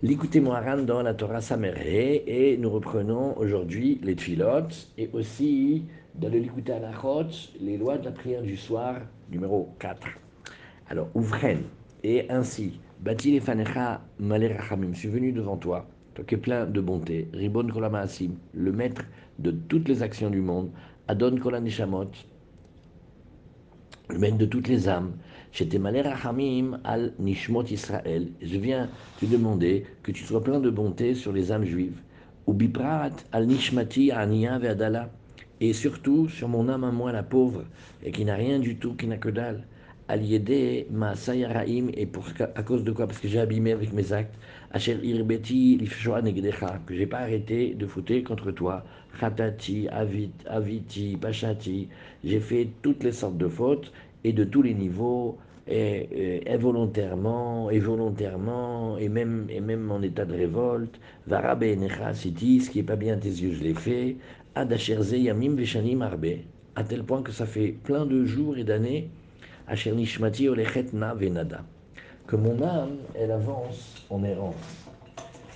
L'écoutez Moharan dans la Torah Sameré et nous reprenons aujourd'hui les Tfilot et aussi dans le Likuté Anachot, les lois de la prière du soir, numéro 4. Alors, Ouvren, et ainsi, Bati les Fanecha Rachamim, je suis venu devant toi, toi qui es plein de bonté, Ribon Kolamaasim, le maître de toutes les actions du monde, Adon Kolanishamot, le maître de toutes les âmes, al Israël. Je viens te demander que tu sois plein de bonté sur les âmes juives. Ou Biprat al Nishmati Aniya Ve'adala. Et surtout sur mon âme à moi, la pauvre, et qui n'a rien du tout, qui n'a que dalle. Al Yede Ma Sayaraim. Et pour, à cause de quoi? Parce que j'ai abîmé avec mes actes. Asher Irbeti Lifshoa Negdecha. Que j'ai pas arrêté de fouter contre toi. Khatati, Avit, Aviti, Pachati. J'ai fait toutes les sortes de fautes et de tous les niveaux, et, involontairement, et volontairement, et même, et même en état de révolte. Varabe Necha ce qui n'est pas bien à tes yeux, je l'ai fait. Adasherze Yamim Veshanim Arbe, à tel point que ça fait plein de jours et d'années. Asher Nishmati Olechet Na Venada. Que mon âme, elle avance en errant.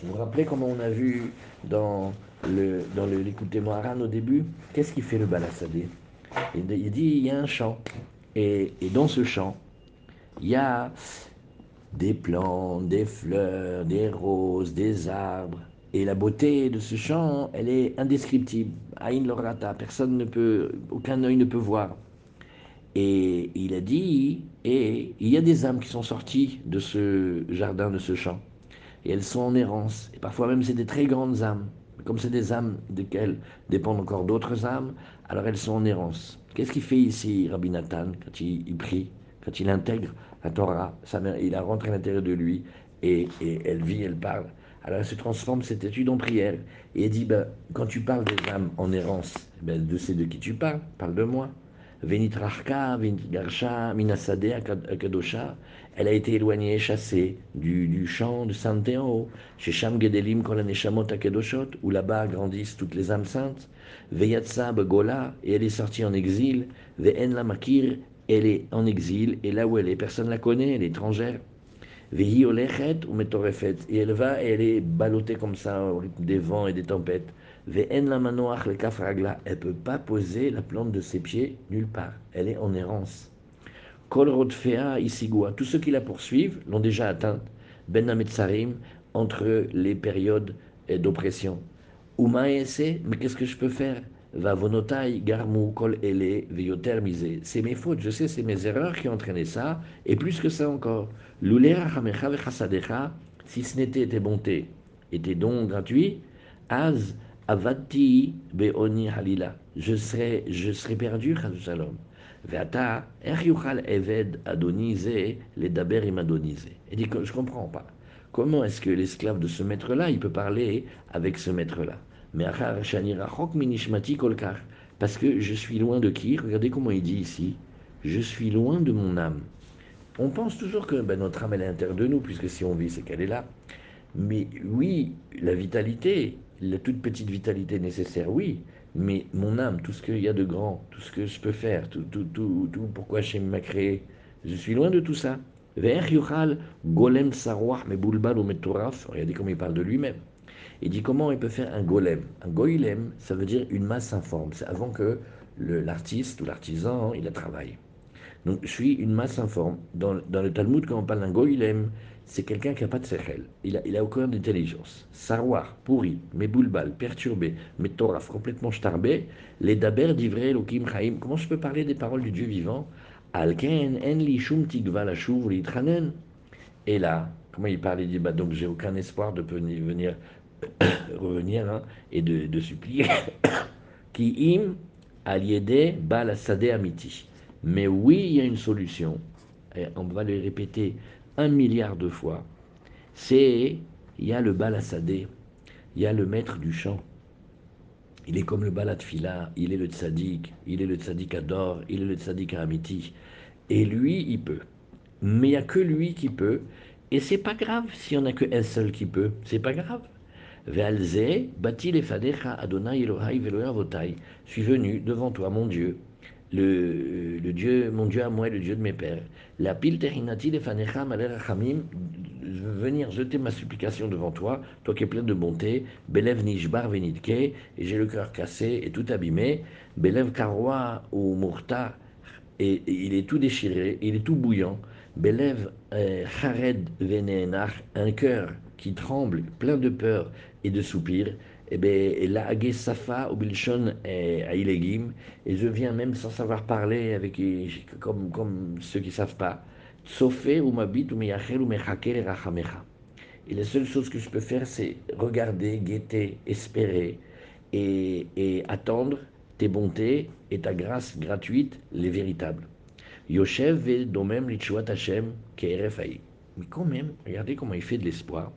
Vous vous rappelez comment on a vu dans le dans le l'écoutez Moharan au début? Qu'est-ce qui fait le balassadé il dit il y a un chant. Et, dans ce champ, il y a des plantes, des fleurs, des roses, des arbres. Et la beauté de ce champ, elle est indescriptible. Aïn Lorata, personne ne peut, aucun œil ne peut voir. Et il a dit, et il y a des âmes qui sont sorties de ce jardin, de ce champ. Et elles sont en errance. Et parfois même, c'est des très grandes âmes. Comme c'est des âmes desquelles dépendent encore d'autres âmes, alors elles sont en errance. Qu'est-ce qu'il fait ici, Rabbi Nathan, quand il, prie, quand il intègre la Torah sa mère, Il a rentré à l'intérieur de lui et, elle vit, elle parle. Alors elle se transforme cette étude en prière. Et elle dit, ben, quand tu parles des âmes en errance, ben, de c'est de qui tu parles, parle de moi. Venitrachka, Venigarsha, Minasade, Akadosha. Elle a été éloignée, chassée du, champ de Saint-Théo, chez Sham Gedelim Kolaneshamot Akedoshot, où là-bas grandissent toutes les âmes saintes. Veyatsa Gola, et elle est sortie en exil. Ve'en Makir, elle est en exil, et là où elle est, personne ne la connaît, elle est étrangère. Vehi ou Metorefet, et elle va et elle est ballottée comme ça au rythme des vents et des tempêtes. Ve'en la Manoach le Kafragla, elle ne peut pas poser la plante de ses pieds nulle part, elle est en errance. Kol Rodfea Isigua, tous ceux qui la poursuivent l'ont déjà atteinte. Ben entre les périodes d'oppression. Umaese, mais qu'est-ce que je peux faire? Va vonotai garmu kol ele viotermisé. C'est mes fautes, je sais, c'est mes erreurs qui ont entraîné ça, et plus que ça encore. Lulera chamecha vechasadecha, si ce n'était tes bontés, était donc gratuit, az avati beoni halila. Je serais, je serais perdu, Shalom. Veata, yuchal eved adonize, les daber adonize. Il dit que je comprends pas. Comment est-ce que l'esclave de ce maître-là, il peut parler avec ce maître-là? Mais parce que je suis loin de qui? Regardez comment il dit ici. Je suis loin de mon âme. On pense toujours que ben, notre âme est à l'intérieur de nous, puisque si on vit, c'est qu'elle est là. Mais oui, la vitalité, la toute petite vitalité nécessaire, oui. Mais mon âme, tout ce qu'il y a de grand, tout ce que je peux faire, tout, tout, tout, tout pourquoi Hachem m'a créé, je suis loin de tout ça. Golem Regardez comment il parle de lui-même. Il dit comment il peut faire un golem? Un golem, ça veut dire une masse informe. C'est avant que l'artiste ou l'artisan, il a travaillé. Donc je suis une masse informe. Dans, dans le Talmud, quand on parle d'un golem, c'est quelqu'un qui n'a pas de sechel. Il a, il a aucun d'intelligence. Sarwar, pourri, meboulbal, perturbé, metoraf, complètement starbé, les daber d'ivré, lokim, chaim. Comment je peux parler des paroles du Dieu vivant? Alken, en shum tikva Et là, comment il parle Il dit bah, donc j'ai aucun espoir de venir, revenir hein, et de, supplier. Ki im aliede balasade amiti. Mais oui, il y a une solution. Et on va le répéter un milliard de fois. C'est il y a le balasadé, il y a le maître du chant. Il est comme le balatfila, il est le tzaddik, il est le tzaddik ador, il est le tzaddik amiti. Et lui, il peut. Mais il n'y a que lui qui peut. Et c'est pas grave s'il n'y en a qu'un seul qui peut. C'est pas grave. Ve'alze, bati Adonai Elohai votai. Je suis venu devant toi, mon Dieu, le, Dieu, mon Dieu à moi, le Dieu de mes pères. La pil tehinati lefanecha malerachamim, venir jeter ma supplication devant toi, toi qui es plein de bonté, Belev Nishbar Venidke, et j'ai le cœur cassé et tout abîmé, Belev Karwa ou Murta, et, il est tout déchiré, il est tout bouillant, Belev euh, Chared Venenach, un cœur qui tremble, plein de peur et de soupirs, et bien, la Safa ou Bilshon Ailegim, et je viens même sans savoir parler avec comme, comme ceux qui ne savent pas. Tsofé ou Mabit ou Meyachel ou Mechaker Rachamecha. Et la seule chose que je peux faire, c'est regarder, guetter, espérer et, et, attendre tes bontés et ta grâce gratuite, les véritables. Yoshev et Domem Lichuat Hashem. Mais quand même, regardez comment il fait de l'espoir.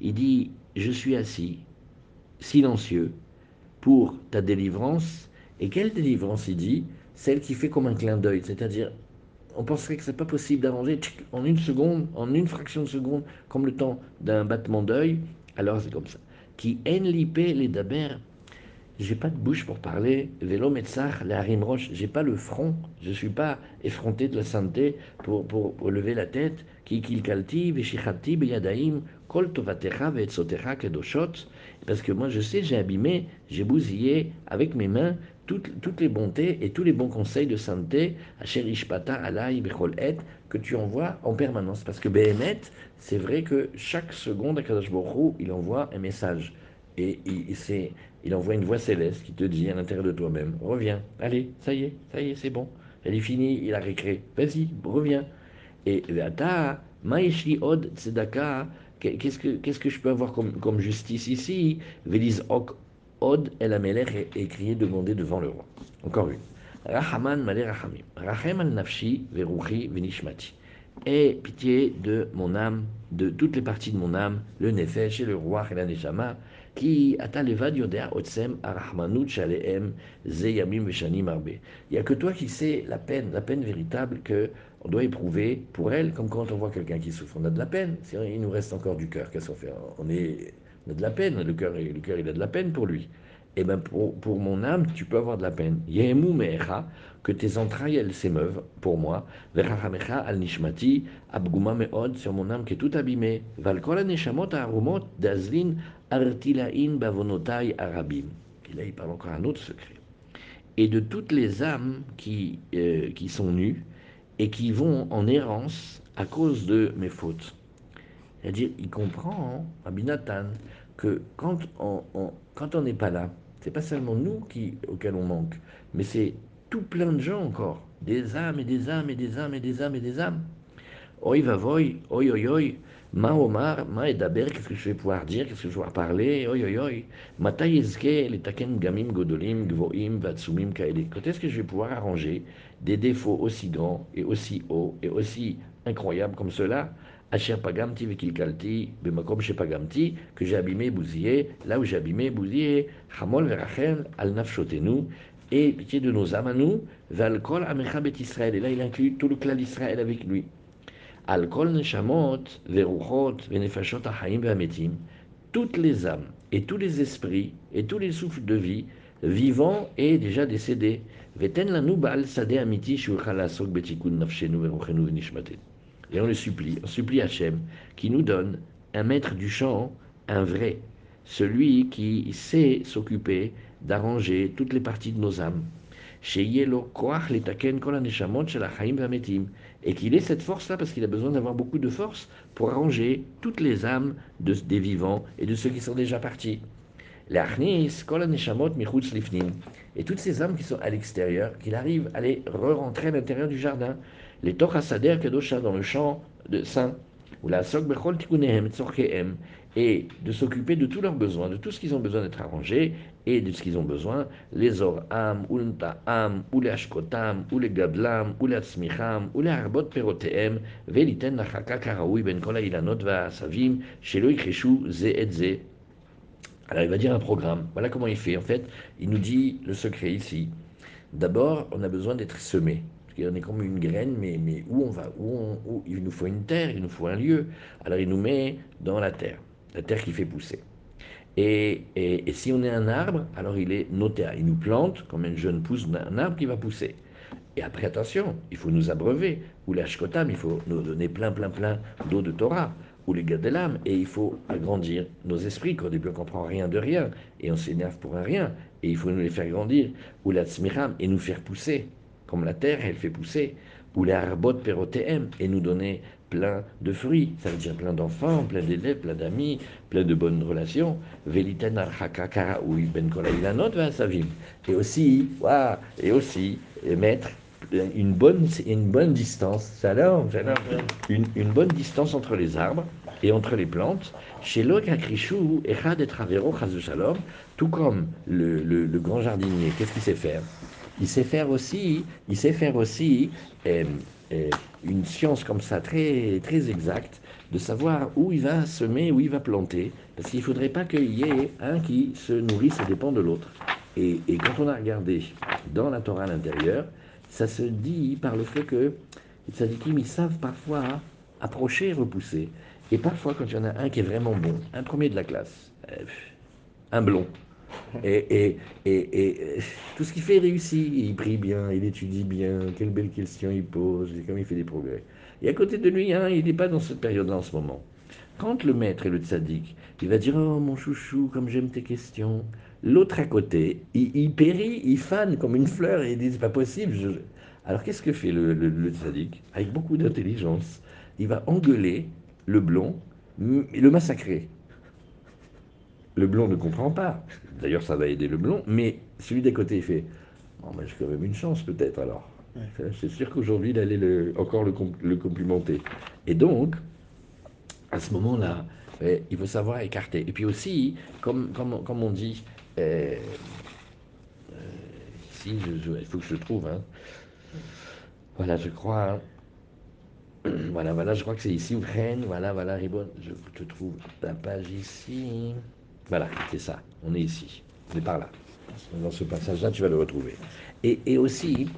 Il dit Je suis assis silencieux pour ta délivrance. Et quelle délivrance il dit Celle qui fait comme un clin d'œil, c'est-à-dire on penserait que c'est pas possible d'arranger en une seconde, en une fraction de seconde, comme le temps d'un battement d'œil. Alors c'est comme ça. Qui en les daber. J'ai pas de bouche pour parler. Vélo la rimroche. J'ai pas le front. Je suis pas effronté de la santé pour, pour, lever la tête. Qui kilkalti, veshichati, beyadaim, kol tovatecha, veetzotecha, kedoshot. Parce que moi, je sais, j'ai abîmé, j'ai bousillé avec mes mains toutes, les bontés et tous les bons conseils de santé, Asherishpata, Alay, Bechol Et, que tu envoies en permanence. Parce que Behemet, c'est vrai que chaque seconde, à Kadosh il envoie un message. Et il, il envoie une voix céleste qui te dit à l'intérieur de toi-même Reviens, allez, ça y est, ça y est, c'est bon. Elle est finie, il a récré. Vas-y, reviens. Et Ata, Maishli Od Tzedaka, Qu'est-ce que, je peux avoir comme, justice ici? Vélis Ok Od El Amelech est crié, demandé devant le roi. Encore une. Rahaman Malé Rahamim. Rahem al Nafshi Veruchi Venishmati. Aie pitié de mon âme, de toutes les parties de mon âme, le Nefesh et le roi et la Neshama, qui atalevad yodea otsem arahmanut shaleem zeyamim veshanim arbe. Il n'y a que toi qui sais la peine, la peine véritable que on doit éprouver pour elle, comme quand on voit quelqu'un qui souffre. On a de la peine. Il nous reste encore du cœur. Qu'est-ce qu'on fait? On, a de la peine. Le cœur, le cœur, il a de la peine pour lui. Et eh bien, pour, mon âme, tu peux avoir de la peine. Yehemu me'echa, que tes entrailles, s'émeuvent pour moi. Verachamecha al abguma me'od, sur mon âme qui tout abîmée. Neshamot dazlin, artilain bavonotai arabim. Et là, il parle encore un autre secret. Et de toutes les âmes qui, euh, qui sont nues, et qui vont en errance à cause de mes fautes. C'est-à-dire, il comprend, hein, que quand on quand n'est pas là, c'est pas seulement nous qui, auxquels on manque, mais c'est tout plein de gens encore, des âmes et des âmes et des âmes et des âmes et des âmes. Oi va oi, oi oi, ma omar, ma edaber, qu'est-ce que je vais pouvoir dire, qu'est-ce que je vais pouvoir parler, oi oi oi, taken gamim godolim, gvoim, vatsumim. Quand est-ce que je vais pouvoir arranger des défauts aussi grands et aussi hauts et aussi incroyables comme cela. Asher pagamti vekilkalti, bemakom pagamti, que j'ai abîmé, bousillé, là où j'ai abîmé, bousillé, hamol verachel, al nafshotenu, et pitié de nos âmes à nous, valkol amecha bet Israël. Et là, il inclut tout le clan d'Israël avec lui. Al kol neshamot, veruchot, venefashot achaim ve'ametim, toutes les âmes et tous les esprits et tous les souffles de vie, vivants et déjà décédés, Et on le supplie, on supplie Hachem qui nous donne un maître du chant, un vrai, celui qui sait s'occuper d'arranger toutes les parties de nos âmes. Et qu'il ait cette force-là parce qu'il a besoin d'avoir beaucoup de force pour arranger toutes les âmes des vivants et de ceux qui sont déjà partis. Tochasader Kedosha dans le champ de saint, ou la Sok Bechol Tikunehem Tzorkehem, et de s'occuper de tous leurs besoins, de tout ce qu'ils ont besoin d'être arrangés, et de ce qu'ils ont besoin, les Oram, ou am, ou les Ashkotam, ou les Gadlam, ou les Atzmicham, ou les Arbot Perotehem, Veliten Nachaka Karaoui Ben Kola Ilanot Va Savim, Shelo Icheshu Ze et Ze. Alors il va dire un programme. Voilà comment il fait. En fait, il nous dit le secret ici. D'abord, on a besoin d'être semé. Qu'on est comme une graine, mais, où on va? Où, Il nous faut une terre, il nous faut un lieu. Alors il nous met dans la terre, la terre qui fait pousser. Et, si on est un arbre, alors il est noté. Il nous plante comme une jeune pousse d'un arbre qui va pousser. Et après, attention, il faut nous abreuver. Ou l'ashkotam, il faut nous donner plein, plein, plein d'eau de Torah. Ou les gars de l'âme, et il faut agrandir nos esprits, qu'au début on comprend rien de rien, et on s'énerve pour un rien, et il faut nous les faire grandir, ou la tzmiram, et nous faire pousser, comme la terre, elle fait pousser, ou la arbot perotéem, et nous donner plein de fruits, ça veut dire plein d'enfants, plein d'élèves, plein d'amis, plein de bonnes relations, veliten archaka karaoui ben kolailanot savim, et aussi, et aussi, mettre une bonne, une bonne distance, une, une bonne distance entre les arbres et entre les plantes. Chez l'Okakrishu, Echad et Travero, Shalom, tout comme le, le, grand jardinier, qu'est-ce qu'il sait faire? Il sait faire aussi, il sait faire aussi euh, euh, une science comme ça très, très exacte de savoir où il va semer, où il va planter, parce qu'il ne faudrait pas qu'il y ait un qui se nourrisse et dépend de l'autre. Et, et, quand on a regardé dans la Torah à l'intérieur, ça se dit par le fait que les tzadikim, ils savent parfois approcher et repousser. Et parfois, quand il y en a un qui est vraiment bon, un premier de la classe, euh, un blond, et, et, et, tout ce qu'il fait réussit. Il prie bien, il étudie bien, quelle belle question il pose, et comme il fait des progrès. Et à côté de lui, hein, il n'est pas dans cette période-là en ce moment. Quand le maître et le tzaddik, il va dire Oh mon chouchou, comme j'aime tes questions, L'autre à côté, il, périt, il fane comme une fleur et il dit c'est pas possible. Alors qu'est-ce que fait le, le, Avec beaucoup d'intelligence, il va engueuler le blond et le massacrer. Le blond ne comprend pas. D'ailleurs, ça va aider le blond, mais celui d'à côté, il fait oh, mais j'ai quand même une chance peut-être alors. C'est sûr qu'aujourd'hui, il allait le, encore le, le, complimenter. Et donc, à ce moment-là, il faut savoir écarter. Et puis aussi, comme, comme, comme on dit, euh, ici, il faut que je trouve. Hein. Voilà, je crois. Hein. Voilà, voilà, je crois que c'est ici. Voilà, voilà, Ribon. Je te trouve la page ici. Voilà, c'est ça. On est ici. On est par là. Dans ce passage-là, tu vas le retrouver. Et, aussi,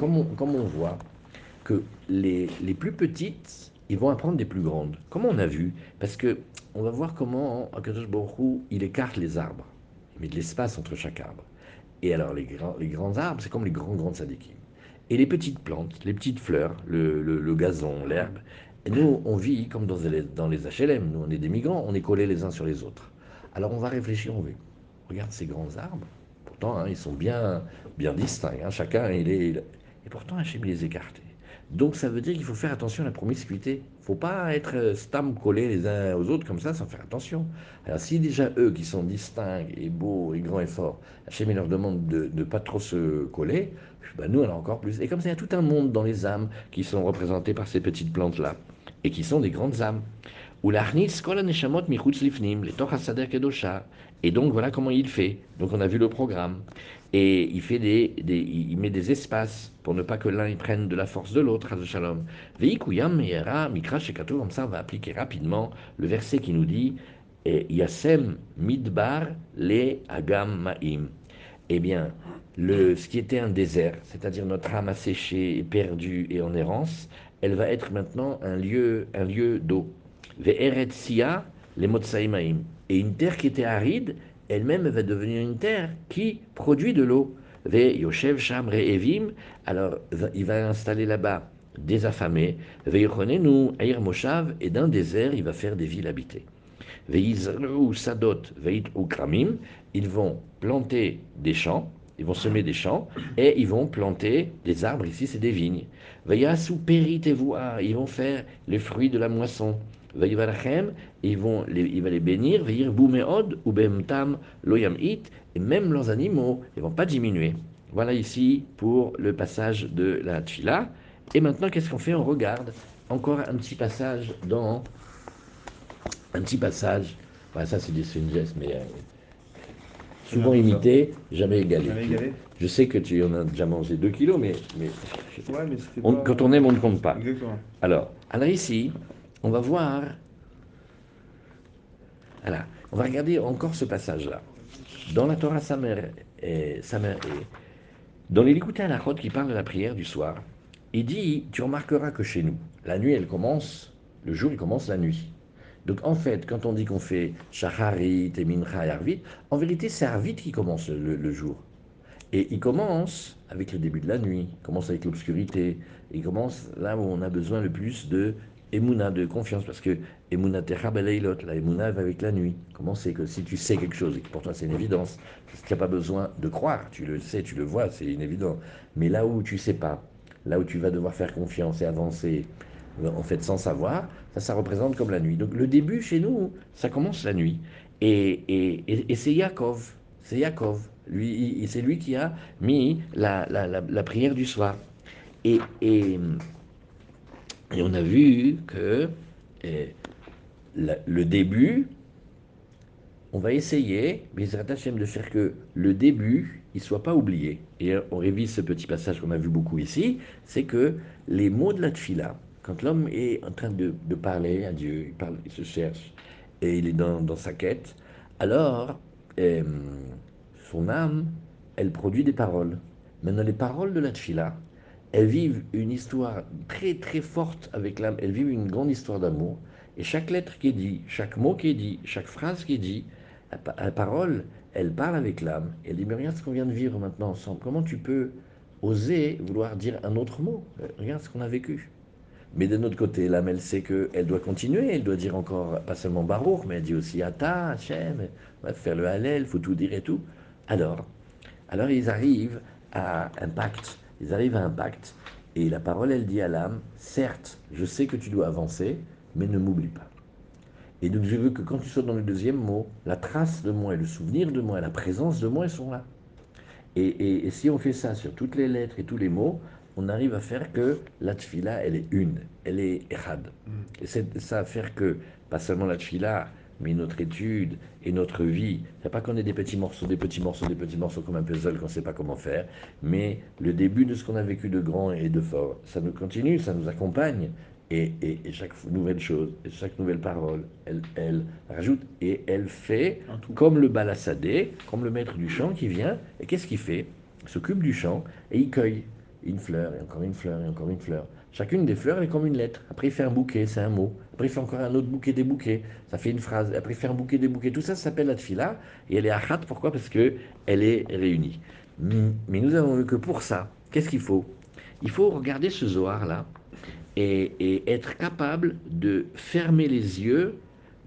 comme on, comme voit que les, plus petites, ils vont apprendre des plus grandes. Comment on a vu? Parce que on va voir comment Akadosh Baruch il écarte les arbres mais de l'espace entre chaque arbre. Et alors, les grands, les grands arbres, c'est comme les grands, grands sadikim. Et les petites plantes, les petites fleurs, le, le, gazon, l'herbe, nous, on vit comme dans les, dans les HLM. Nous, on est des migrants, on est collés les uns sur les autres. Alors, on va réfléchir, on va. Regarde ces grands arbres. Pourtant, hein, ils sont bien, bien distincts. Hein. chacun, il est. Et pourtant, Hachem les écarté. Donc ça veut dire qu'il faut faire attention à la promiscuité. Il ne faut pas être euh, stam collés les uns aux autres comme ça sans faire attention. Alors si déjà eux qui sont distincts et beaux et grands et forts, Hachem leur demande de ne pas trop se coller, ben nous on a encore plus. Et comme ça il y a tout un monde dans les âmes qui sont représentés par ces petites plantes-là et qui sont des grandes âmes. Ou Et donc voilà comment il fait. Donc on a vu le programme et il, met des espaces pour ne pas que l'un prenne de la force de l'autre, Shalom. Mikra Shekatou, comme ça on va appliquer rapidement le verset qui nous dit Yasem Midbar le Agam Ma'im. Eh bien, le, ce qui était un désert, c'est-à-dire notre âme asséchée, perdue et en errance, elle va être maintenant un lieu, un lieu d'eau. Ve'eret Sia, les Motsaïmaim. Et une terre qui était aride, elle-même va devenir une terre qui produit de l'eau. Yoshev Sham Evim, alors il va installer là-bas des affamés. Moshav, et d'un désert, il va faire des villes habitées. Sadot Veit Kramim, ils vont planter des champs, ils vont semer des champs, et ils vont planter des arbres, ici c'est des vignes. Veyasu Perit ils vont faire les fruits de la moisson ils vont les, il va les bénir, ou Bemtam Loyam It, et même leurs animaux, ils vont pas diminuer. Voilà ici pour le passage de la Tfila. Et maintenant, qu'est-ce qu'on fait? On regarde encore un petit passage dans. Un petit passage. Voilà, ça, c'est une geste, mais. Euh, souvent imité, jamais égalé. Je sais que tu en as déjà mangé 2 kilos, mais, mais, quand on aime, on ne compte pas. Alors, alors ici, on va voir. Voilà, on va regarder encore ce passage-là. Dans la Torah Samer et, Samer et dans les à la qui parle de la prière du soir, il dit Tu remarqueras que chez nous, la nuit, elle commence, le jour, il commence la nuit. Donc en fait, quand on dit qu'on fait Shacharit et Mincha et Arvit, en vérité, c'est Arvit qui commence le, jour. Et il commence avec le début de la nuit, il commence avec l'obscurité, il commence là où on a besoin le plus de Emouna de confiance, parce que Emouna Terabeleilot, la Emouna avec la nuit. Comment c'est que si tu sais quelque chose et que pour toi c'est une évidence, tu n'as pas besoin de croire, tu le sais, tu le vois, c'est inévident. Mais là où tu sais pas, là où tu vas devoir faire confiance et avancer, en fait sans savoir, ça, ça représente comme la nuit. Donc le début chez nous, ça commence la nuit. Et, et, et, c'est Yaakov, c'est Yaakov. Lui, c'est lui qui a mis la, la, la, prière du soir. Et, et, on a vu que eh, le début, on va essayer, de faire que le début, il soit pas oublié. Et on révise ce petit passage qu'on a vu beaucoup ici, c'est que les mots de la tfila, quand l'homme est en train de, parler à Dieu, il, se cherche, et il est dans, sa quête, alors euh, son âme, elle produit des paroles. Maintenant, les paroles de la tfila, elles vivent une histoire très très forte avec l'âme, elles vivent une grande histoire d'amour. Et chaque lettre qui est dit, chaque mot qui est dit, chaque phrase qui est dit, la, parole, elle parle avec l'âme. Elle dit, mais regarde ce qu'on vient de vivre maintenant ensemble. Comment tu peux oser vouloir dire un autre mot? Regarde ce qu'on a vécu. Mais d'un autre côté, l'âme, elle sait qu'elle doit continuer, elle doit dire encore, pas seulement Baruch, mais elle dit aussi Ata, Hachem, faire le Hallel, il faut tout dire et tout. Alors, alors ils arrivent à un pacte, ils arrivent à un pacte, et la parole, elle dit à l'âme, certes, je sais que tu dois avancer, mais ne m'oublie pas. Et donc je veux que quand tu sois dans le deuxième mot, la trace de moi et le souvenir de moi, la présence de moi, elles sont là. Et, et si on fait ça sur toutes les lettres et tous les mots, on arrive à faire que la tfila, elle est une, elle est echad. Mm. Et c'est ça à faire que, pas seulement la tfila, mais notre étude et notre vie, c'est pas qu'on ait des petits morceaux, des petits morceaux, des petits morceaux comme un puzzle qu'on ne sait pas comment faire, mais le début de ce qu'on a vécu de grand et de fort, ça nous continue, ça nous accompagne. Et, chaque nouvelle chose, chaque nouvelle parole, elle, elle rajoute et elle fait comme le balassadé, comme le maître du chant qui vient, et qu'est-ce qu'il fait? Il s'occupe du chant et il cueille une fleur, et encore une fleur, et encore une fleur. Chacune des fleurs, elle est comme une lettre. Après, il fait un bouquet, c'est un mot. Après, il fait encore un autre bouquet des bouquets. Ça fait une phrase. Après, il fait un bouquet des bouquets. Tout ça, s'appelle la tfila. Et elle est achat. Pourquoi? Parce qu'elle est réunie. Mais nous avons vu que pour ça, qu'est-ce qu'il faut? Il faut regarder ce Zohar-là et, et, être capable de fermer les yeux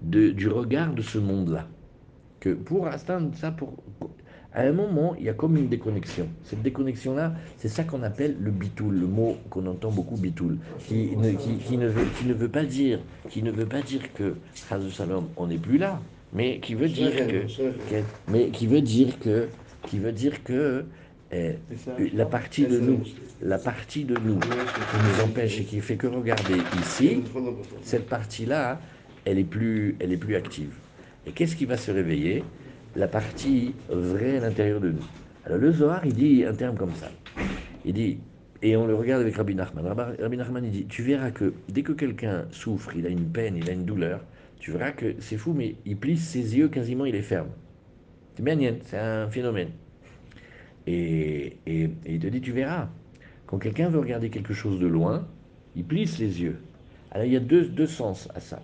du regard de ce monde-là. Que pour atteindre ça, pour, à un moment, il y a comme une déconnexion. Cette déconnexion-là, c'est ça qu'on appelle le bitoul, le mot qu'on entend beaucoup bitoul, qui ne, veut, qui ne veut pas dire, qui ne veut pas dire que, Salom, on n'est plus là, mais qui veut dire que, mais qui veut dire que, qui veut dire que eh, la partie de nous, la partie de nous qui nous empêche et qui fait que regarder ici, cette partie-là, elle est plus, elle est plus active. Et qu'est-ce qui va se réveiller? La partie vraie à l'intérieur de nous. Alors le Zohar, il dit un terme comme ça. Il dit, et on le regarde avec Rabbi Nachman. Rabbi Nachman, il dit, tu verras que dès que quelqu'un souffre, il a une peine, il a une douleur, tu verras que c'est fou, mais il plisse ses yeux, quasiment il les ferme. C'est bien, c'est un phénomène. Et, et, il te dit, tu verras, quand quelqu'un veut regarder quelque chose de loin, il plisse les yeux. Alors il y a deux, deux sens à ça.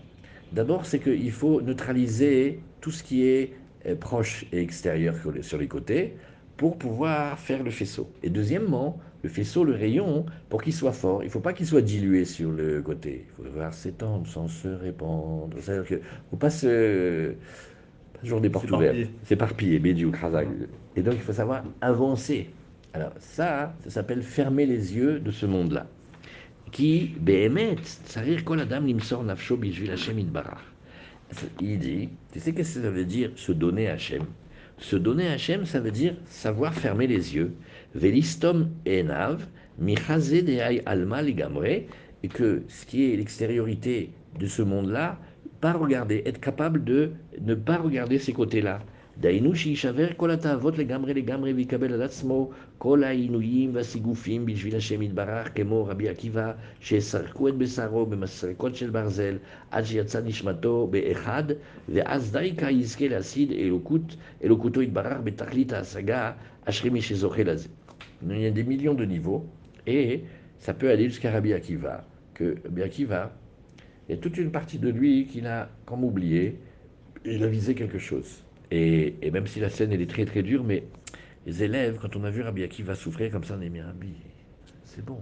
D'abord, c'est qu'il faut neutraliser tout ce qui est proche et extérieur sur les côtés pour pouvoir faire le faisceau. Et deuxièmement, le faisceau, le rayon, pour qu'il soit fort, il ne faut pas qu'il soit dilué sur le côté. Il faut le voir s'étendre sans se répandre. C'est-à-dire qu'il ne faut pas se... Pas toujours des portes ouvertes. S'éparpiller, bédiou, Et donc il faut savoir avancer. Alors ça, ça s'appelle fermer les yeux de ce monde-là. Qui, behemet, sarir kol adam limsor nafsho bishvil Hashem barach il dit, tu sais qu'est-ce que ça veut dire se donner à Hachem Se donner à Hachem, ça veut dire savoir fermer les yeux. Velistom enav, alma et que ce qui est l'extériorité de ce monde-là, pas regarder, être capable de ne pas regarder ces côtés-là. דהיינו שיישבר כל התאוות לגמרי לגמרי ויקבל על עצמו כל העינויים והסיגופים בשביל השם יתברך, כמו רבי עקיבא, שסרקו את בשרו במסרקות של ברזל, עד שיצא נשמתו באחד, ואז דייקה יזכה להשיג אלוקות, אלוקותו יתברך בתכלית ההשגה, אשרי מי שזוכה לזה. Il y a des millions de niveaux, et ça peut aller jusqu'à Rabbi Akiva, que Rabbi Akiva, il y a toute une partie. Et, même si la scène elle est très très dure, mais les élèves, quand on a vu Rabbi Akiva souffrir comme ça, on a dit, mais Rabbi, c'est bon.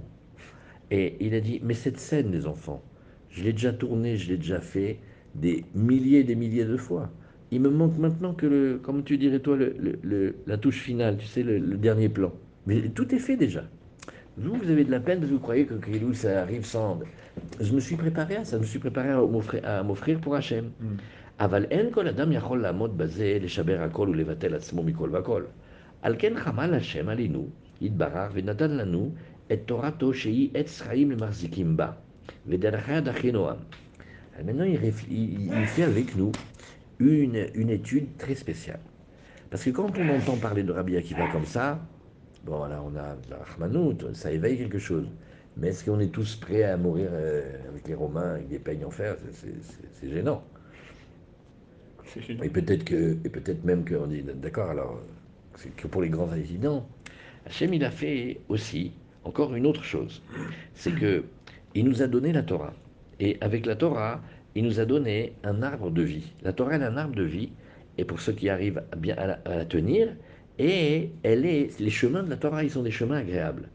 Et il a dit, mais cette scène, les enfants, Je l'ai déjà tourné, je l'ai déjà fait des milliers et des milliers de fois. Il me manque maintenant que, le, comme tu dirais toi, le, la touche finale, tu sais, le, dernier plan. Mais tout est fait déjà. Vous, vous avez de la peine parce que vous croyez que Krilou, ça arrive sans. Je me suis préparé à ça, je me suis préparé à m'offrir pour Hachem. אבל אין כל אדם יכול לעמוד בזה, לשבר הכל ולבטל עצמו מכל וכל. על כן חמל השם עלינו, יתברך, ונתן לנו את תורתו שהיא עץ חיים למחזיקים בה, ודרכיה דחינו עם. Maintenant, il, il, il fait avec nous une, une étude très spéciale. Parce que quand on entend parler de Rabbi Akiva comme ça, bon, là, on a la Rahmanout, ça éveille quelque chose. Mais est-ce qu'on est tous prêts à mourir euh, avec les Romains, avec des peignes en fer C'est gênant. Et peut-être que, et peut-être même qu'on dit, d'accord, alors, que pour les grands incidents. Hachem, il a fait aussi encore une autre chose. C'est que il nous a donné la Torah. Et avec la Torah, il nous a donné un arbre de vie. La Torah est un arbre de vie, et pour ceux qui arrivent bien à la, tenir, et elle est, les chemins de la Torah, ils sont des chemins agréables.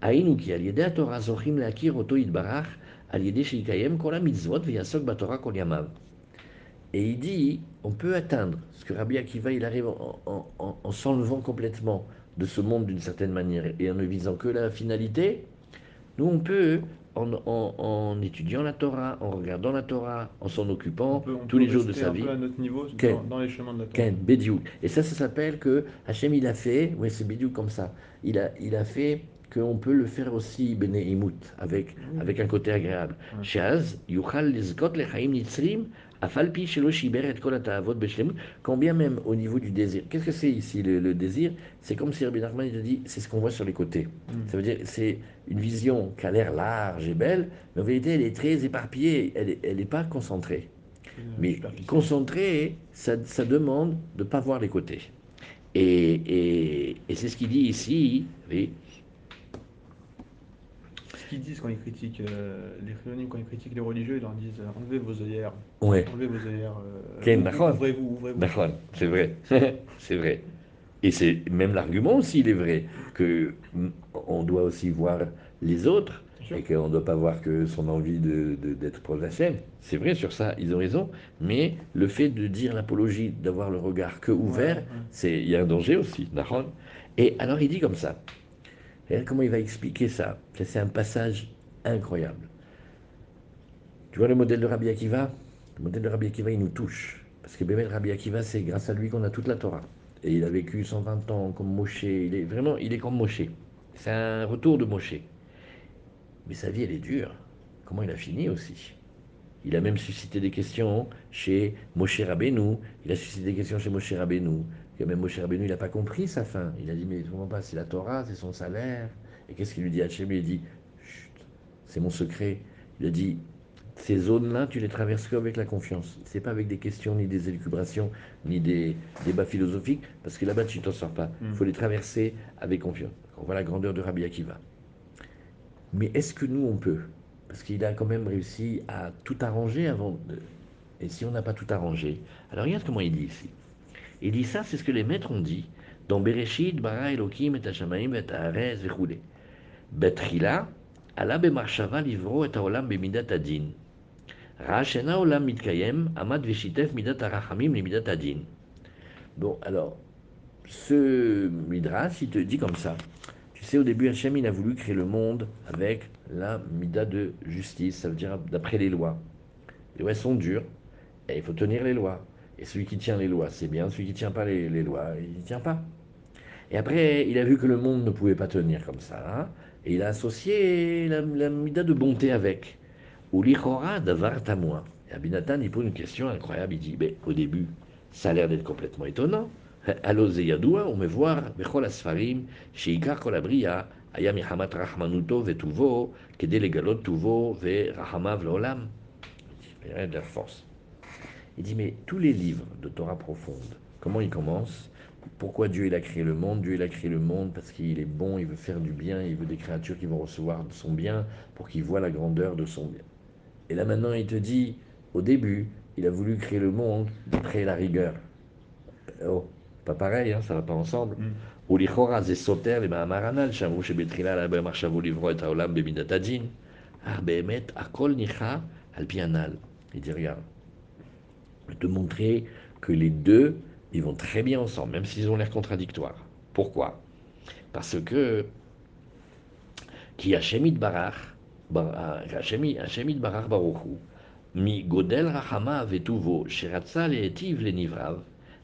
Aïnouki, al la Torah, zochim leakir oto idbarach, al yede sheikayem kol mitzvot v'yasok batorah kol. Et il dit, on peut atteindre ce que Rabbi Akiva, il arrive en, s'enlevant complètement de ce monde d'une certaine manière et en ne visant que la finalité. Nous, on peut, en, étudiant la Torah, en regardant la Torah, en s'en occupant tous les jours de sa vie. à notre niveau dans, les chemins de la Torah. Et ça, ça s'appelle que Hachem, il a fait, oui, c'est Bédiouk comme ça, il a, il a fait qu'on peut le faire aussi Beneimut, avec, avec un côté agréable. Shaz, Yuchal Lizgot Lechaim Nitzrim, quand bien même au niveau du désir. Qu'est-ce que c'est ici le, désir? C'est comme si Rabbi Nachman te dit, c'est ce qu'on voit sur les côtés. Mm. Ça veut dire, c'est une vision qui a l'air large et belle, mais en vérité, elle est très éparpillée, elle n'est pas concentrée. Mais concentrée, ça, ça, demande de ne pas voir les côtés. Et, et, et c'est ce qu'il dit ici, oui, qu'ils disent quand ils critiquent euh, les quand ils critiquent les religieux, ils leur disent euh, enlevez vos œillères. Ouais. Enlevez vos œillères. Euh, ouvrez-vous, ouvrez-vous. C'est vrai, c'est vrai. Et c'est même l'argument aussi, il est vrai, que on doit aussi voir les autres et qu'on ne doit pas voir que son envie d'être de, d'être proche C'est vrai sur ça, ils ont raison, mais le fait de dire l'apologie, d'avoir le regard que ouvert, c'est il y a un danger aussi, Et alors il dit comme ça, Comment il va expliquer ça. C'est un passage incroyable. Tu vois le modèle de Rabbi Akiva? Le modèle de Rabbi Akiva, il nous touche. Parce que Bémel Rabbi Akiva, c'est grâce à lui qu'on a toute la Torah. Et il a vécu 120 ans comme Moshe. Il est vraiment, il est comme Moshe. C'est un retour de Moshe. Mais sa vie, elle est dure. Comment il a fini aussi? Il a même suscité des questions chez Moshe Rabbeinu. Il a suscité des questions chez Moshe Rabbeinu que même Moshe Rabbeinu, il n'a pas compris sa fin. Il a dit, mais comment pas, c'est la Torah, c'est son salaire. Et qu'est-ce qu'il lui dit Hachem? Il dit, chut, c'est mon secret. Il a dit, ces zones-là, tu les traverses qu'avec la confiance. C'est pas avec des questions, ni des élucubrations, ni des débats philosophiques, parce que là-bas, tu t'en sors pas. Il mm. faut les traverser avec confiance. On voit la grandeur de Rabbi Akiva. Mais est-ce que nous, on peut? Parce qu'il a quand même réussi à tout arranger avant. De... Et si on n'a pas tout arrangé Alors regarde comment il dit ici. Il dit ça, c'est ce que les maîtres ont dit dans Bereshit, Bara Elohim et Hashamaim et Haaretz vechule. Betrila, Allah bemarshava livro et haolam bemidat adin. Rachena olam mitkayem, amad veshitef midat arachamim midat adin. Bon, alors, ce midrash, il te dit comme ça. Tu sais, au début, Hachem, il a voulu créer le monde avec la mida de justice, ça veut dire d'après les lois. Les lois sont dures, et il faut tenir les lois. Et celui qui tient les lois, c'est bien. Celui qui ne tient pas les, lois, il ne tient pas. Et après, il a vu que le monde ne pouvait pas tenir comme ça. Hein. et il a associé la, la mida de bonté avec. Ou l'ichora. Et Abinatan, il pose une question incroyable. Il dit, mais au début, ça a l'air d'être complètement étonnant. Allo zeyadoua, on me voir, bechol asfarim, sheikar kol abriya, aya mihamat rahmanuto vetuvo, kede legalot tuvo ve rahamav leolam. Il y a de la force. Il dit, mais tous les livres de Torah profonde, comment ils commencent? Pourquoi Dieu il a créé le monde? Dieu il a créé le monde parce qu'il est bon, il veut faire du bien, il veut des créatures qui vont recevoir son bien pour qu'ils voient la grandeur de son bien. Et là maintenant, il te dit, au début, il a voulu créer le monde d'après la rigueur. Oh, pas pareil, hein, ça va pas ensemble. Il dit, regarde, te montrer que les deux, ils vont très bien ensemble, même s'ils ont l'air contradictoires. Pourquoi? Parce que qui Hashemit Barar, Hashemit Barar Baruchu, mi Godel Rachama Vetuvo, Sheratza Leetiv Lenivrav,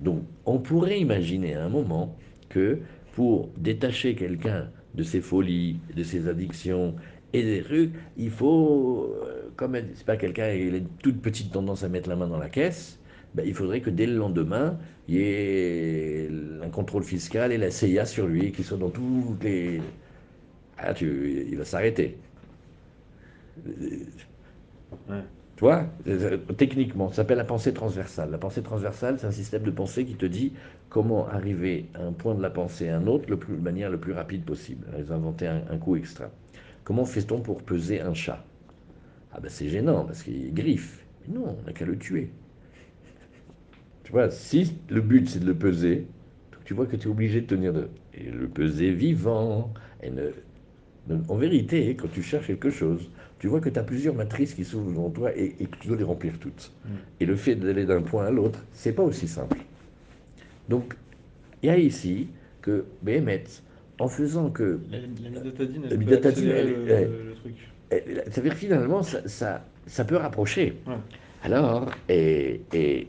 Donc on pourrait imaginer à un moment que pour détacher quelqu'un de ses folies, de ses addictions et des trucs, il faut, euh, comme c'est pas quelqu'un qui a une toute petite tendance à mettre la main dans la caisse, ben, il faudrait que dès le lendemain, il y ait un contrôle fiscal et la CIA sur lui, qui soit dans toutes les... Ah, tu, il va s'arrêter. Tu vois, techniquement, ça s'appelle la pensée transversale. La pensée transversale, c'est un système de pensée qui te dit comment arriver à un point de la pensée à un autre le de manière le plus rapide possible. Ils ont inventé un, un coup extra. Comment fait-on pour peser un chat? Ah ben c'est gênant parce qu'il griffe. Mais non, on n'a qu'à le tuer. Tu vois, si le but c'est de le peser, tu vois que tu es obligé de tenir de... Et le peser vivant. Et en vérité, quand tu cherches quelque chose, tu vois que tu as plusieurs matrices qui s'ouvrent devant toi et, que tu dois les remplir toutes. Mm. Et le fait d'aller d'un point à l'autre, c'est pas aussi simple. Donc, il y a ici que Béhémet, en faisant que. La, la elle, le, truc. Ça veut dire finalement, ça, ça, ça peut rapprocher. Alors, et. et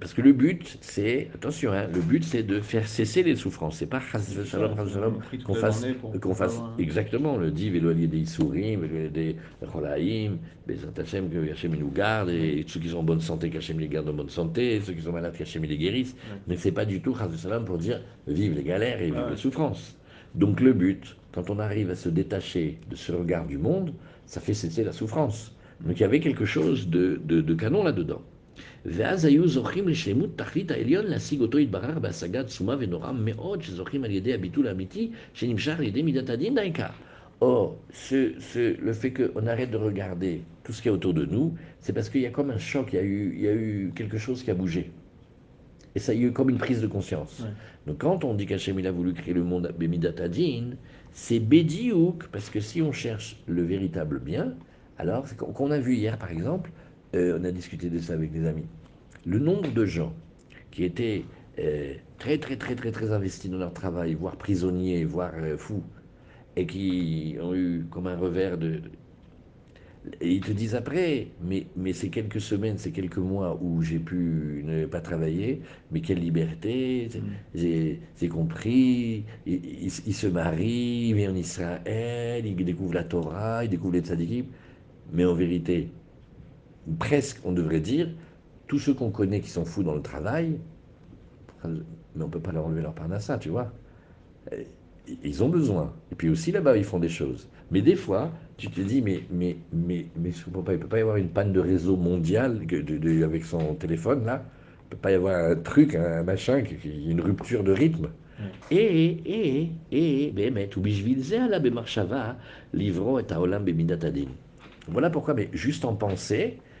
parce que le but, c'est, attention, hein, le but, c'est de faire cesser les souffrances. C'est pas qu'on fasse, qu'on fasse exactement le div et des Issourim, des Cholaïm, des Hachem, que Hachem nous garde, et ceux qui sont en bonne santé, qu'Hachem les garde en bonne santé, ceux qui sont malades, qu'Hachem les guérisse. Mais c'est pas du tout pour dire vive les galères et vive les souffrances. Donc le but, quand on arrive à se détacher de ce regard du monde, ça fait cesser la souffrance. Donc il y avait quelque chose de, de, de canon là-dedans. ואז היו זוכים לשלמות תכלית העליון להשיג אותו יתברר בהשגה עצומה ונורא מאוד שזוכים על ידי הביטול האמיתי שנמשך על ידי מידת הדין בעיקר. Or, ce, ce, le fait qu'on arrête de regarder tout ce qui est autour de nous, c'est parce qu'il y a comme un choc, il y a, eu, il y a eu quelque chose qui a bougé. Et ça, il y a eu comme une prise de conscience. Ouais. Donc quand on dit qu'Hachem il a voulu créer le monde Bemidatadin, c'est Bediouk, parce que si on cherche le véritable bien, alors, qu'on a vu hier par exemple, euh, on a discuté de ça avec des amis. Le nombre de gens qui étaient euh, très, très, très, très, très investis dans leur travail, voire prisonniers, voire euh, fous, et qui ont eu comme un revers de. Et ils te disent après, mais, mais ces quelques semaines, ces quelques mois où j'ai pu ne pas travailler, mais quelle liberté, mm. j'ai compris, ils, se marient, ils viennent en Israël, ils découvrent la Torah, ils découvrent les tzadikim, mais en vérité, presque, on devrait dire, tous ceux qu'on connaît qui sont fous dans le travail, mais on ne peut pas leur enlever leur parnassa, tu vois. Ils ont besoin. Et puis aussi là-bas, ils font des choses. Mais des fois, tu te dis, mais, mais, mais, mais il ne peut pas y avoir une panne de réseau mondial avec son téléphone, là. Il ne peut pas y avoir un truc, un machin, une rupture de rythme. Et, et, et, Bémet, la ah, Voilà pourquoi, mais juste en pensée,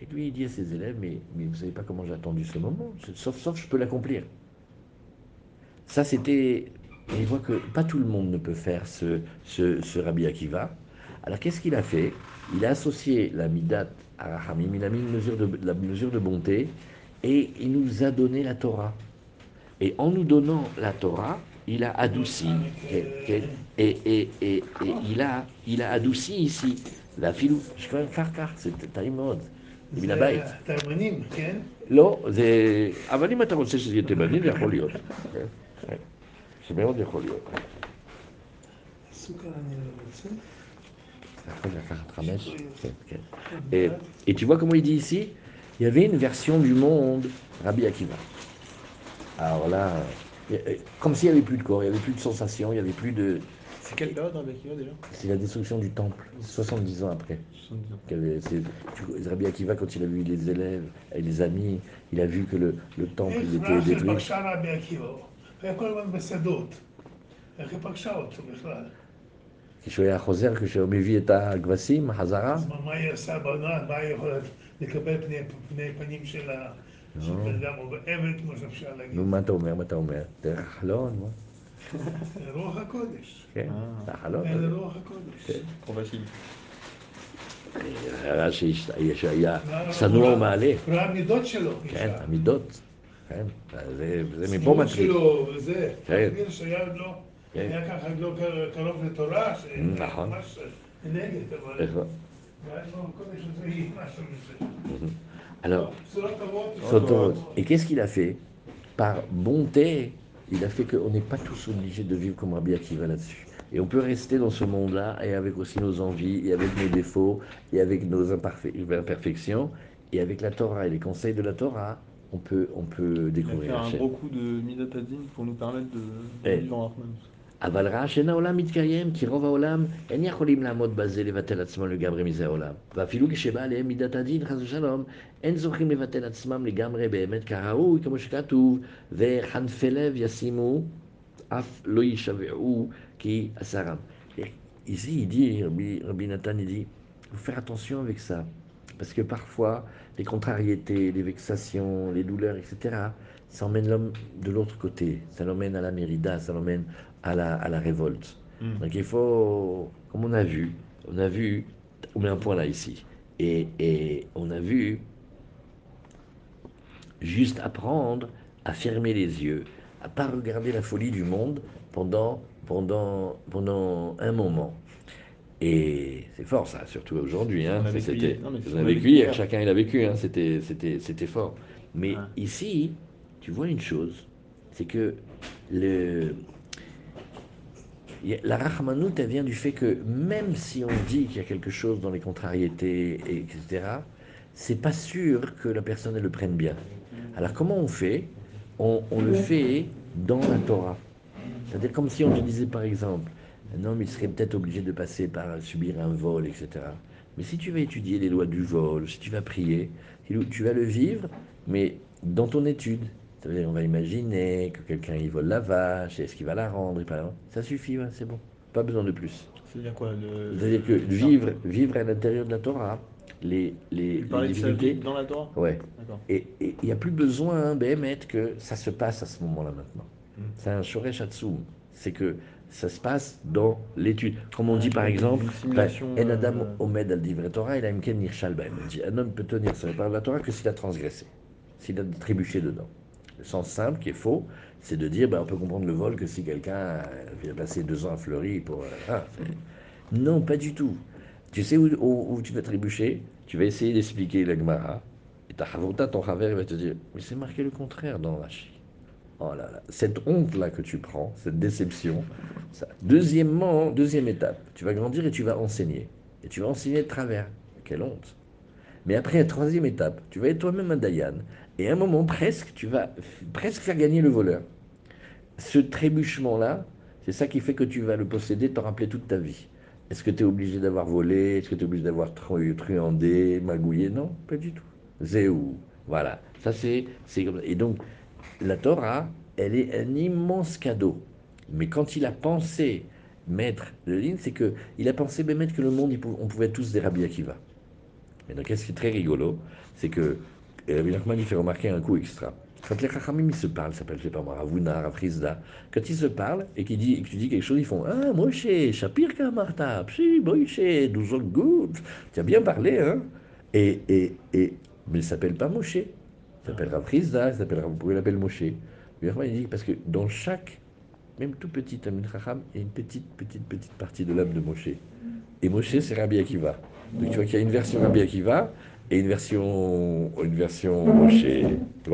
Et lui, il dit à ses élèves, mais, mais vous ne savez pas comment j'ai attendu ce moment, sauf, sauf je peux l'accomplir. Ça, c'était... Et il voit que pas tout le monde ne peut faire ce, ce, Rabbi Akiva. Alors, qu'est-ce qu'il a fait? Il a associé la Midat à Rahamim, il a mis une mesure de, la mesure de bonté, et il nous a donné la Torah. Et en nous donnant la Torah, il a adouci. Et, et, et, il, a, il a adouci ici. La filou, je fais un farfar, c'est taïmod. מן הבית. זה תימנים, כן? לא, זה... אבל אם אתה רוצה שזה יהיה תימני, זה יכול להיות. כן, כן. זה מאוד יכול להיות. סוכר אני לא רוצה. Ça יכול לקחת חמש? כן, כן. Et, et tu vois comment il dit ici Il y avait une version du monde, Rabbi Akiva. Alors là, euh, comme s'il n'y avait plus de corps, il n'y avait plus de sensations, il n'y avait plus de... C'est quelle période Rabbi Akiva déjà C'est la destruction du temple, 70 ans après. 70 ans. qu'il y avait- c'est- tu- Rabbi Akiva, quand il a vu les élèves et les amis, il a vu que le, le temple il איך était רחל détruit. פגשה רבי עקיבא? היה כל הזמן בשדות. איך היא פגשה אותו בכלל? כשהוא היה חוזר, כשהוא מביא את הכבשים חזרה, אז מה- מה היא עושה בעונה? מה היא יכולה לקבל פני- פני פנים של ה- של בן אדם או עבד, כמו שאפשר להגיד? נו, מה אתה אומר? מה אתה אומר? דרך החלון? מה? זה רוח הקודש. כן, אה. זה החלון. זה רוח הקודש. כן. Trop facile. היה שיש- שהיה צנוע ומעלה, הוא ראה מידות שלו. כן, אישה. המידות. כן, זה זה מפה צניעות מתחיל. שלו וזה. כן. תבין שהיה לא... כן. היה ככה לא קר- קרוב לתורה, נכון. ממש נגד, אבל... איך לא? ואז רוח הקודש הזה היא משהו מזה. Alors, בשורות טובות. Sotorot. Et qu'est-ce qu'il a fait Par bonté, Il a fait qu'on n'est pas tous obligés de vivre comme Rabbi Akiva là-dessus. Et on peut rester dans ce monde-là, et avec aussi nos envies, et avec nos défauts, et avec nos imperfections, et avec la Torah et les conseils de la Torah, on peut, on peut Il a fait découvrir un gros coup de pour nous permettre de, de Eh. vivre en Ici, il dit, Rabbi, Nathan, il dit, il faut faire attention avec ça. Parce que parfois, les contrariétés, les vexations, les douleurs, etc., ça emmène l'homme de l'autre côté. Ça l'emmène à la mérida, ça l'emmène à la, à la révolte. Mm. Donc il faut, comme on a vu, on a vu, on met un point là ici, et, et on a vu juste apprendre à fermer les yeux, à pas regarder la folie du monde pendant, pendant, pendant un moment. Et c'est fort ça, surtout aujourd'hui. Hein. On C'était- qu'on a vécu hier, chacun il a vécu, hein. c'était, c'était, c'était fort. Mais Ouais. ici, tu vois une chose, c'est que le, la Rahmanout, elle vient du fait que même si on dit qu'il y a quelque chose dans les contrariétés, et etc., c'est pas sûr que la personne elle le prenne bien. Alors comment on fait? On, on le fait dans la Torah. C'est-à-dire comme si on te disait par exemple, un homme il serait peut-être obligé de passer par subir un vol, etc. Mais si tu vas étudier les lois du vol, si tu vas prier, tu vas le vivre, mais dans ton étude. C'est-à-dire on va imaginer que quelqu'un il vole la vache, est-ce qu'il va la rendre, ça suffit, ouais, c'est bon. Pas besoin de plus. C'est-à-dire quoi le- C'est-à-dire que vivre, vivre à l'intérieur de la Torah, les, les, les sa difficultés, dans la Torah ouais. Et il n'y a plus besoin, hein, Béhémet, que ça se passe à ce moment-là maintenant. Mm. C'est un Shoresh Hatsum. C'est que ça se passe dans l'étude. Comme on dit par une exemple, simulation, En Adam euh, Omed al Torah, il a. On dit, Un homme peut tenir sur les paroles de la Torah que s'il a transgressé, s'il a trébuché dedans. Le sens simple, qui est faux, c'est de dire ben, on peut comprendre le vol que si quelqu'un euh, vient passer deux ans à Fleury pour. euh, ah, non, pas du tout. Tu sais où, où- où tu vas trébucher? Tu vas essayer d'expliquer la Gemara. Et ta Havota, ton Haver, il va te dire Mais c'est marqué le contraire dans Rashi. Oh là là, cette honte-là que tu prends, cette déception. Ça. Deuxièmement, deuxième étape, tu vas grandir et tu vas enseigner. Et tu vas enseigner de travers. Quelle honte. Mais après, troisième étape, tu vas être toi-même un Dayan. Et à un moment, presque, tu vas presque faire gagner le voleur. Ce trébuchement-là, c'est ça qui fait que tu vas le posséder, t'en rappeler toute ta vie. Est-ce que tu es obligé d'avoir volé? Est-ce que tu es obligé d'avoir tru- truandé, magouillé? Non, pas du tout. Zéou. Voilà. Ça, c'est. comme ça. Et donc, la Torah, elle est un immense cadeau. Mais quand il a pensé mettre le ligne, c'est que il a pensé ben, mettre que le monde, on pouvait tous des Rabbi Akiva. Mais donc, qu'est-ce qui est très rigolo, c'est que euh, Rabbi Nachman, il fait remarquer un coup extra. Quand les Chachamim, ils se parlent, ça s'appelle, je sais pas moi, Ravuna, Rafrizda, quand ils se parlent et qu'ils disent, que tu dis quelque chose, ils font Ah, Moshe, Shapir Kamarta, Psi, Moshe, Douzok Good, tu as bien parlé, hein et, et, et, mais il ne s'appelle pas Moshe, il s'appelle Rafrizda, il s'appelle il l'appelle Moshe. Nachman, il dit Parce que dans chaque, même tout petit Amin Chacham, il y a une petite, petite, petite partie de l'âme de Moshe. Et Moshe, c'est Rabbi Akiva. Donc tu vois qu'il y a une version bien qui va et une version, une version